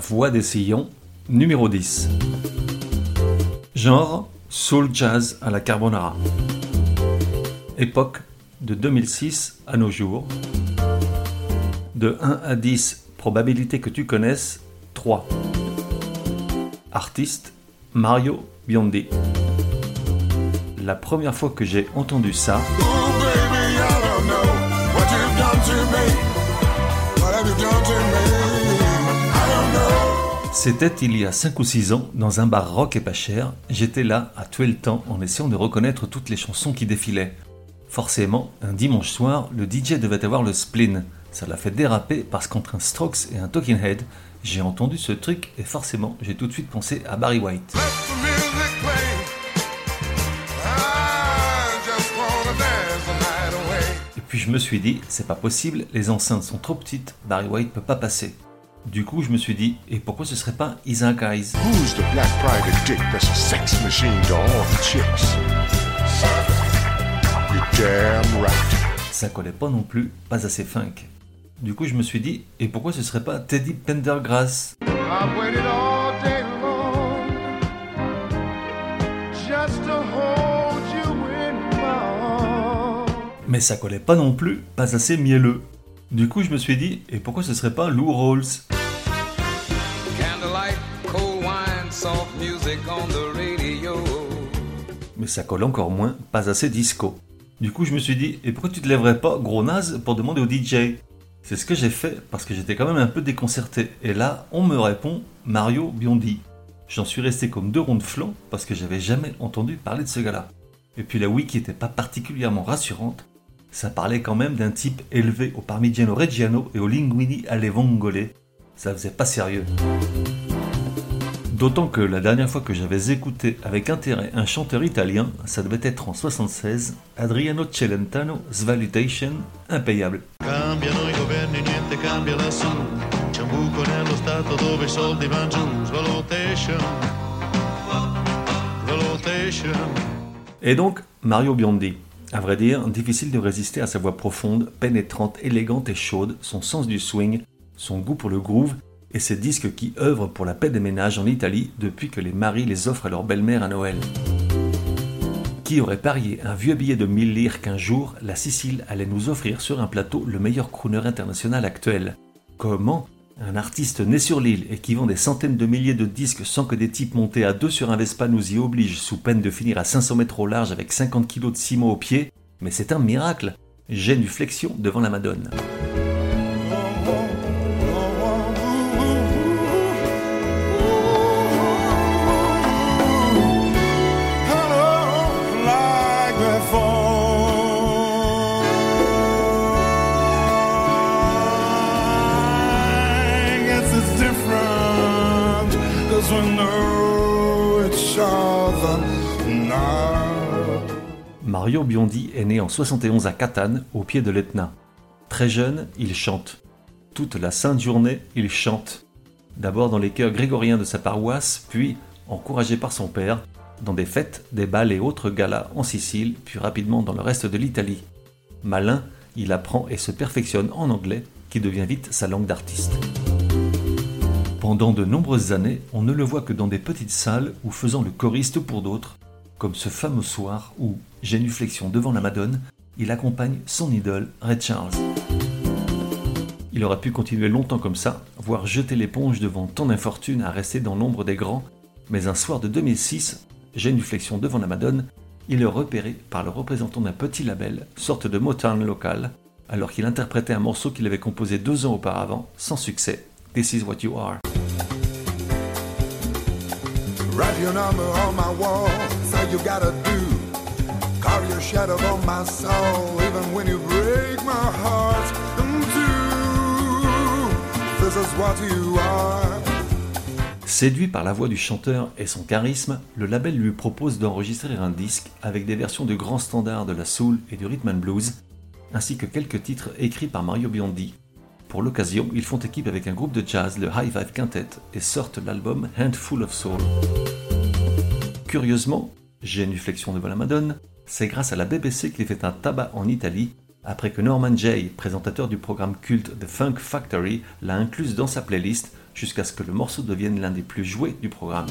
Voix des sillons, numéro 10. Genre, soul jazz à la carbonara. Époque, de 2006 à nos jours. De 1 à 10, probabilité que tu connaisses, 3. Artiste, Mario Biondi. La première fois que j'ai entendu ça, c'était il y a 5 ou 6 ans, dans un bar rock et pas cher. J'étais là, à tuer le temps, en essayant de reconnaître toutes les chansons qui défilaient. Forcément, un dimanche soir, le DJ devait avoir le spleen. Ça l'a fait déraper parce qu'entre un Strokes et un Talking Head, j'ai entendu ce truc et forcément, j'ai tout de suite pensé à Barry White. Et puis je me suis dit, c'est pas possible, les enceintes sont trop petites, Barry White peut pas passer. Du coup, je me suis dit, et pourquoi ce serait pas Isaac Eyes Who's the black private dick that's a sex machine to all the chicks? You're damn right. Ça collait pas non plus, pas assez funk. Du coup, je me suis dit, et pourquoi ce serait pas Teddy Pendergrass? I've waited all day long just to hold you in my arms. Mais ça collait pas non plus, pas assez mielleux. Du coup, je me suis dit, et pourquoi ce serait pas Lou Rawls? Mais ça colle encore moins, pas assez disco. Du coup, je me suis dit, et pourquoi tu te lèverais pas, gros naze, pour demander au DJ C'est ce que j'ai fait, parce que j'étais quand même un peu déconcerté. Et là, on me répond Mario Biondi. J'en suis resté comme deux ronds de flanc, parce que j'avais jamais entendu parler de ce gars-là. Et puis la wiki était pas particulièrement rassurante. Ça parlait quand même d'un type élevé au Parmigiano Reggiano et au Linguini alle Vongole. Ça faisait pas sérieux. D'autant que la dernière fois que j'avais écouté avec intérêt un chanteur italien, ça devait être en 76, Adriano Celentano, Svalutation, impayable. Et donc, Mario Biondi. À vrai dire, difficile de résister à sa voix profonde, pénétrante, élégante et chaude, son sens du swing, son goût pour le groove et ses disques qui œuvrent pour la paix des ménages en Italie depuis que les maris les offrent à leur belle-mère à Noël. Qui aurait parié un vieux billet de 1000 lire qu'un jour, la Sicile allait nous offrir sur un plateau le meilleur crooner international actuel? Comment un artiste né sur l'île et qui vend des centaines de milliers de disques sans que des types montés à deux sur un Vespa nous y obligent sous peine de finir à 500 mètres au large avec 50 kilos de ciment au pied Mais c'est un miracle Génuflexion devant la Madone. Mario Biondi est né en 71 à Catane, au pied de l'Etna. Très jeune, il chante. Toute la sainte journée, il chante. D'abord dans les chœurs grégoriens de sa paroisse, puis, encouragé par son père, dans des fêtes, des bals et autres galas en Sicile, puis rapidement dans le reste de l'Italie. Malin, il apprend et se perfectionne en anglais, qui devient vite sa langue d'artiste. Pendant de nombreuses années, on ne le voit que dans des petites salles ou faisant le choriste pour d'autres, comme ce fameux soir où, génuflexion devant la Madone, il accompagne son idole, Ray Charles. Il aurait pu continuer longtemps comme ça, voire jeter l'éponge devant tant d'infortune à rester dans l'ombre des grands, mais un soir de 2006, génuflexion devant la Madone, il est repéré par le représentant d'un petit label, sorte de Motown local, alors qu'il interprétait un morceau qu'il avait composé deux ans auparavant, sans succès, This is what you are. Séduit par la voix du chanteur et son charisme, le label lui propose d'enregistrer un disque avec des versions de grands standards de la soul et du rhythm and blues, ainsi que quelques titres écrits par Mario Biondi. Pour l'occasion, ils font équipe avec un groupe de jazz, le High Five Quintet, et sortent l'album Handful of Soul. Curieusement, j'ai une flexion devant la Madone, c'est grâce à la BBC qu'il fait un tabac en Italie après que Norman Jay, présentateur du programme culte The Funk Factory, l'a incluse dans sa playlist jusqu'à ce que le morceau devienne l'un des plus joués du programme.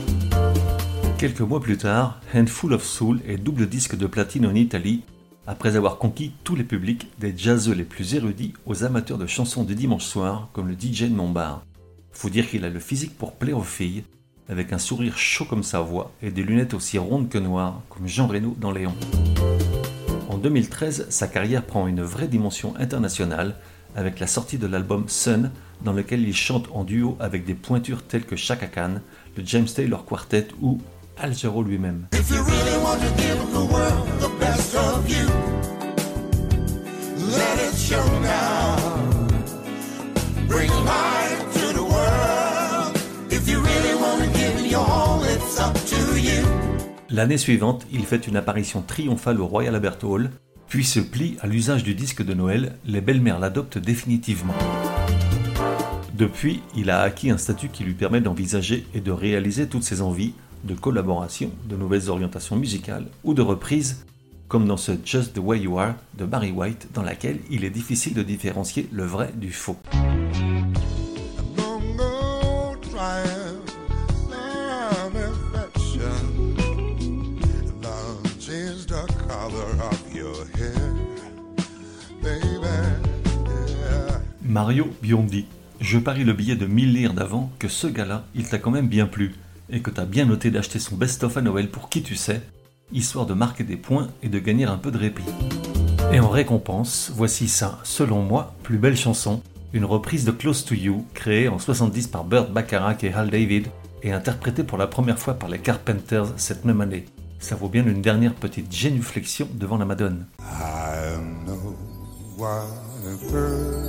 Quelques mois plus tard, Handful of Soul est double disque de platine en Italie, après avoir conquis tous les publics, des jazzeux les plus érudits aux amateurs de chansons du dimanche soir, comme le DJ de mon bar. Faut dire qu'il a le physique pour plaire aux filles, avec un sourire chaud comme sa voix et des lunettes aussi rondes que noires, comme Jean Reno dans Léon. En 2013, sa carrière prend une vraie dimension internationale avec la sortie de l'album Sun, dans lequel il chante en duo avec des pointures telles que Chaka Khan, le James Taylor Quartet ou Al Jarreau lui-même. L'année suivante, il fait une apparition triomphale au Royal Albert Hall, puis se plie à l'usage du disque de Noël, les belles-mères l'adoptent définitivement. Depuis, il a acquis un statut qui lui permet d'envisager et de réaliser toutes ses envies de collaboration, de nouvelles orientations musicales ou de reprises, comme dans ce Just the Way You Are de Barry White, dans laquelle il est difficile de différencier le vrai du faux. Mario Biondi, je parie le billet de 1000 lire d'avant que ce gars-là, il t'a quand même bien plu, et que t'as bien noté d'acheter son best-of à Noël pour qui tu sais, histoire de marquer des points et de gagner un peu de répit. Et en récompense, voici sa, selon moi, plus belle chanson, une reprise de Close to You, créée en 70 par Burt Bacharach et Hal David, et interprétée pour la première fois par les Carpenters cette même année. Ça vaut bien une dernière petite génuflexion devant la Madone. I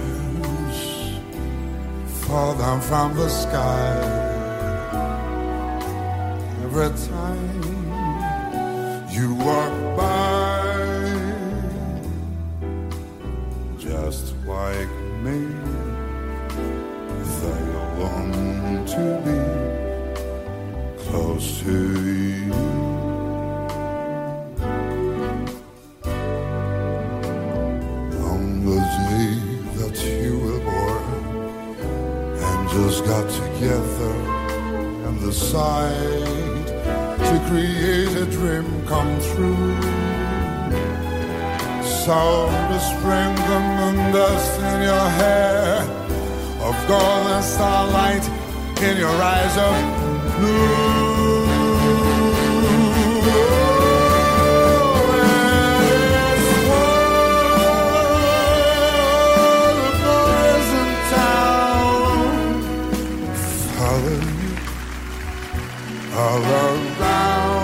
Fall down from the sky every time? You walk by just like me. They long to be close to you. Together and sight to create a dream come true. So to sprinkle moon dust in your hair, of golden starlight in your eyes of blue. All around,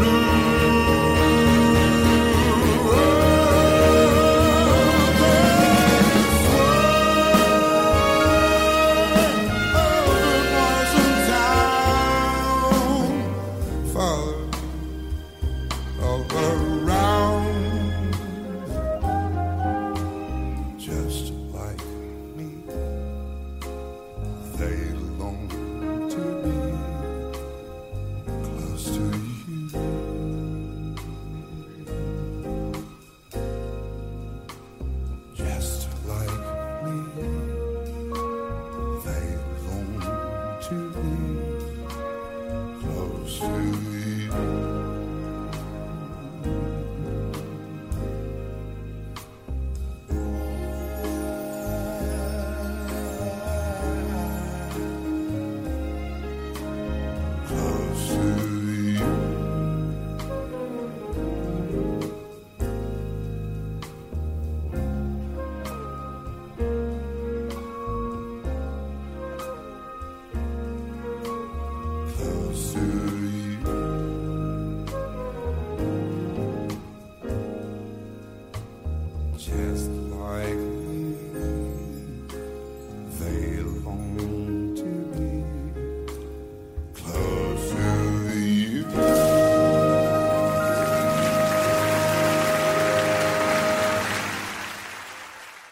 Just